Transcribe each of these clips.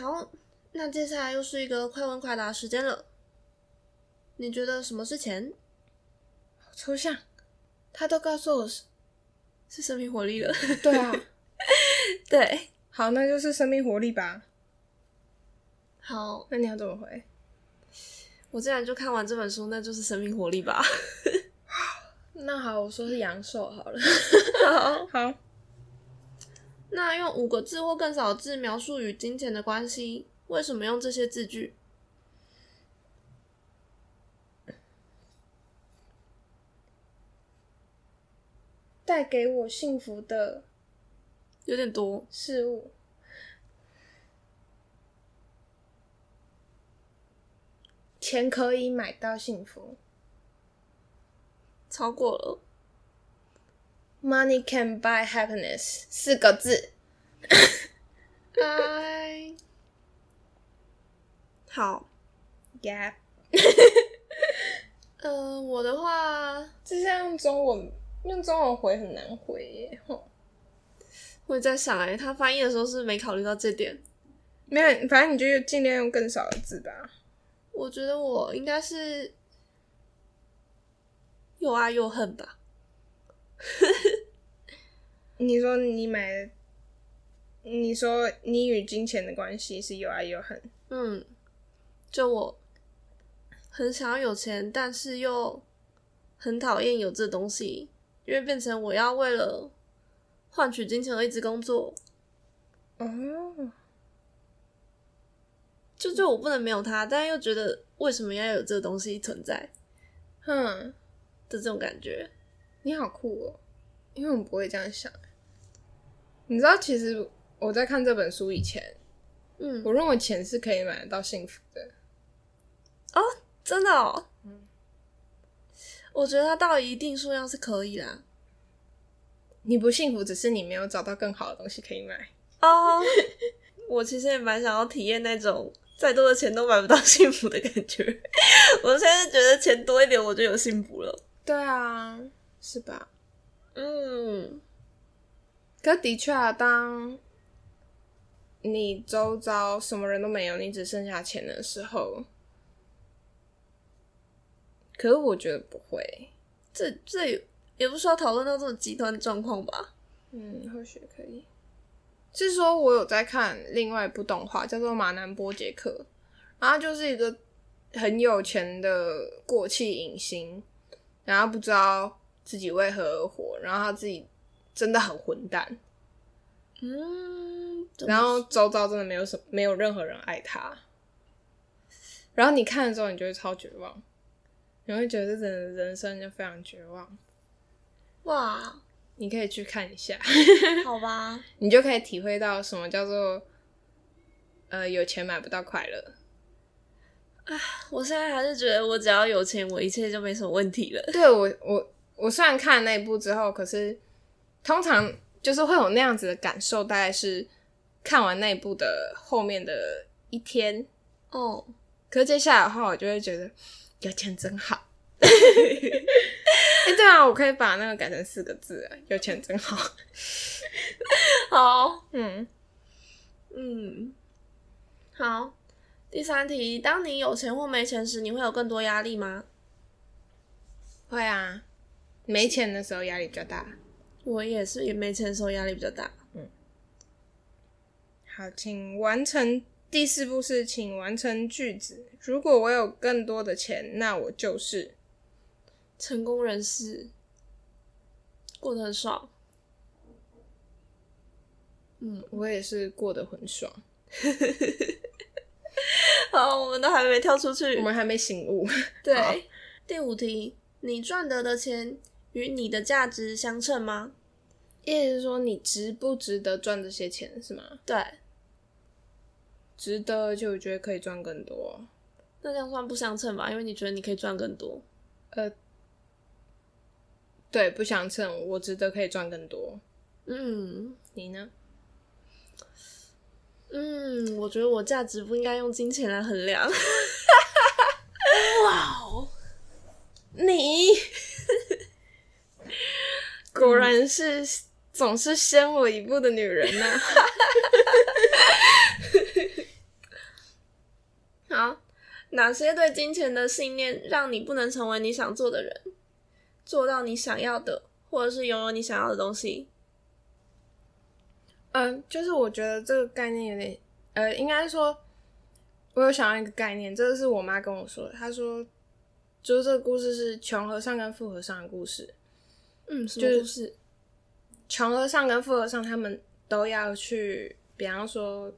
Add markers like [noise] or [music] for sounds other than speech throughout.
好，那接下来又是一个快问快答时间了。你觉得什么是钱？好抽象，他都告诉我是是生命活力了。对啊，[laughs] 对，好，那就是生命活力吧。好，那你要怎么回？我既然就看完这本书，那就是生命活力吧。[laughs] 那好，我说是阳寿好了。好，好，那用五个字或更少的字描述与金钱的关系，为什么用这些字句？带给我幸福的有点多，事物，钱可以买到幸福。超过了。Money can buy happiness，四个字。哎，[laughs] 好，Yeah，[laughs] 呃，我的话，这是要用中文，用中文回很难回耶。吼我也在想，哎，他翻译的时候是没考虑到这点。没有，反正你就尽量用更少的字吧。我觉得我应该是又爱又恨吧。[laughs] 你说你买，你说你与金钱的关系是又爱又恨。嗯，就我很想要有钱，但是又很讨厌有这东西，因为变成我要为了换取金钱而一直工作，哦，就就我不能没有它，但又觉得为什么要有这个东西存在哼，的这种感觉。你好酷哦！因为我们不会这样想。你知道，其实我在看这本书以前，嗯，我认为钱是可以买得到幸福的。哦真的哦。嗯我觉得它到一定数量是可以啦。你不幸福，只是你没有找到更好的东西可以买。哦，我其实也蛮想要体验那种再多的钱都买不到幸福的感觉。我现在觉得钱多一点我就有幸福了。对啊，是吧？嗯，可的确啊，当你周遭什么人都没有，你只剩下钱的时候，可是我觉得不会。这这也也不需要讨论到这种极端状况吧？嗯，或许可以。是说，我有在看另外一部动画，叫做《马南波杰克》，然后就是一个很有钱的过气影星，然后不知道自己为何而活，然后他自己真的很混蛋，嗯，然后周遭真的没有什没有任何人爱他，然后你看的时候，你就会超绝望，你会觉得这整个人生就非常绝望。哇，你可以去看一下。[laughs] 好吧，你就可以体会到什么叫做呃有钱买不到快乐。啊我现在还是觉得我只要有钱，我一切就没什么问题了。对我我我虽然看了那一部之后，可是通常就是会有那样子的感受，大概是看完那一部的后面的一天。哦，可是接下来的话，我就会觉得有钱真好。[laughs] 哎、对啊，我可以把那个改成四个字了，有钱真好。[laughs] 好，嗯，嗯，好。第三题，当你有钱或没钱时，你会有更多压力吗？会啊，没钱的时候压力比较大。我也是，也没钱的时候压力比较大。好，请完成第四步是，请完成句子。如果我有更多的钱，那我就是成功人士过得很爽。嗯，我也是过得很爽。[laughs] 好，我们都还没跳出去。我们还没醒悟。对，[laughs] 第五题，你赚得的钱与你的价值相称吗？意思是说，你值不值得赚这些钱是吗？对，值得，就我觉得可以赚更多。那这样算不相称吧？因为你觉得你可以赚更多。呃对，不相称，我值得可以赚更多。嗯你呢？嗯，我觉得我价值不应该用金钱来衡量。[laughs] 哇哦，你果然是总是先我一步的女人呐、[laughs] 好，哪些对金钱的信念让你不能成为你想做的人，做到你想要的，或者是拥有你想要的东西？嗯，就是我觉得这个概念有点，呃，应该说，我有想到一个概念，这个是我妈跟我说的。她说，就是这个故事是穷和尚跟富和尚的故事。嗯，什就是么故事？穷和尚跟富和尚他们都要去，比方说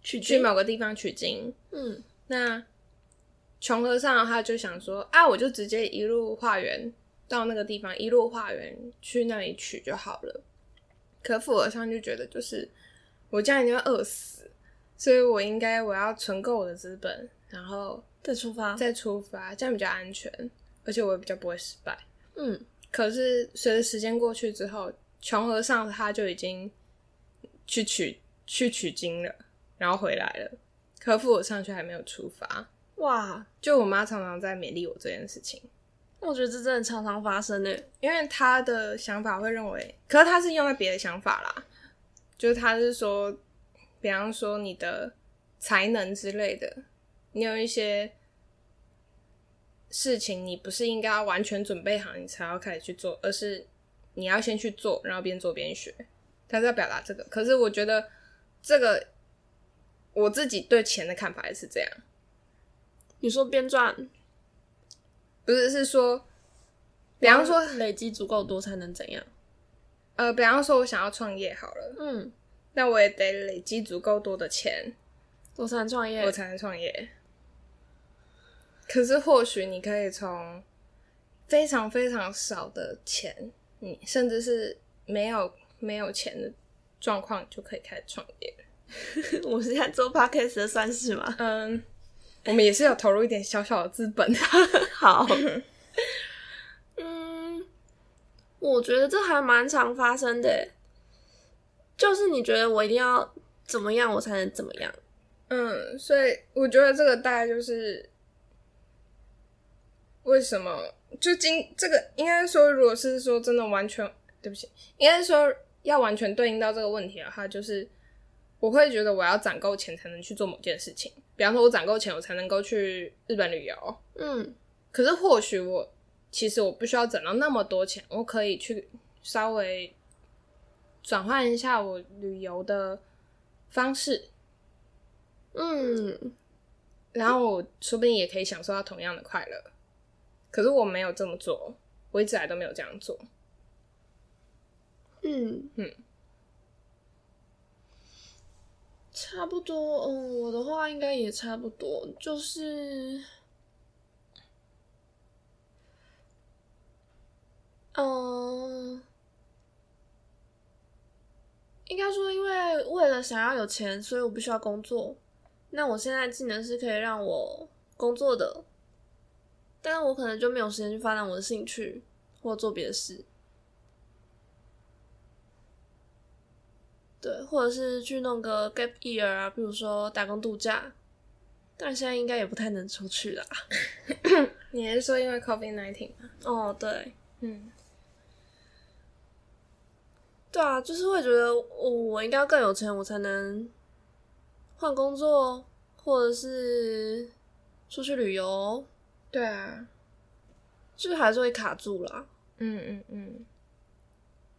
去去某个地方取经。嗯那穷和尚他就想说啊，我就直接一路化缘到那个地方，一路化缘去那里取就好了。可富和尚就觉得，就是我这样一定会饿死，所以我应该我要存够我的资本，然后再出发。再出发，这样比较安全，而且我也比较不会失败。嗯可是随着时间过去之后，穷和尚他就已经去取去取经了，然后回来了，可富和尚却还没有出发。哇，就我妈常常在勉励我这件事情，我觉得这真的常常发生诶。因为他的想法会认为，可是他是用在别的想法啦，就是她是说，比方说你的才能之类的，你有一些事情你不是应该要完全准备好你才要开始去做，而是你要先去做，然后边做边学。他是要表达这个，可是我觉得这个我自己对钱的看法也是这样。你说边赚，不是，是说，比方说，累积足够多才能怎样？呃，比方说，我想要创业好了，嗯，那我也得累积足够多的钱，我才能创业我。才能创业。可是，或许你可以从非常非常少的钱，你甚至是没有没有钱的状况，就可以开始创业。[laughs] 我是在做 podcast 的算是吗？嗯，我们也是有投入一点小小的资本。[laughs] 好，[laughs] 嗯，我觉得这还蛮常发生的，就是你觉得我一定要怎么样，我才能怎么样？嗯，所以我觉得这个大概就是为什么就今这个应该说，如果是说真的完全对不起，应该说要完全对应到这个问题的话，就是我会觉得我要攒够钱才能去做某件事情。比方说，我攒够钱，我才能够去日本旅游。嗯可是或许我其实我不需要攒到那么多钱，我可以去稍微转换一下我旅游的方式，嗯，然后我说不定也可以享受到同样的快乐。可是我没有这么做，我一直来都没有这样做。嗯嗯，差不多。嗯，我的话应该也差不多，就是，嗯，应该说，因为为了想要有钱，所以我必须要工作。那我现在技能是可以让我工作的，但是我可能就没有时间去发展我的兴趣或做别的事。对，或者是去弄个 gap year 啊，比如说打工度假，但现在应该也不太能出去啦。[laughs] [laughs] 你是说因为 COVID nineteen 吗？哦，对，嗯对啊，就是会觉得我我应该要更有钱，我才能换工作，或者是出去旅游，对啊，就是还是会卡住啦。嗯嗯嗯，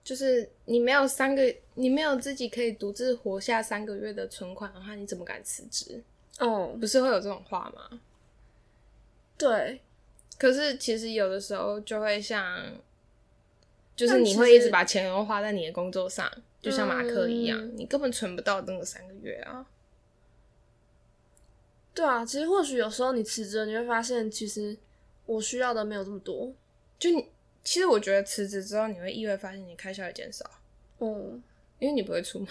就是你没有三个，你没有自己可以独自活下三个月的存款的话，你怎么敢辞职？哦，不是会有这种话吗？对，可是其实有的时候就会像，就是你会一直把钱都花在你的工作上，就像马克一样，嗯你根本存不到那个三个月啊。对啊，其实或许有时候你辞职了，你会发现其实我需要的没有这么多。就你，其实我觉得辞职之后，你会意外发现你开销也减少，嗯，因为你不会出门，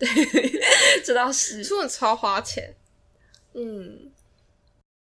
对 [laughs] 这倒是，出门超花钱。嗯，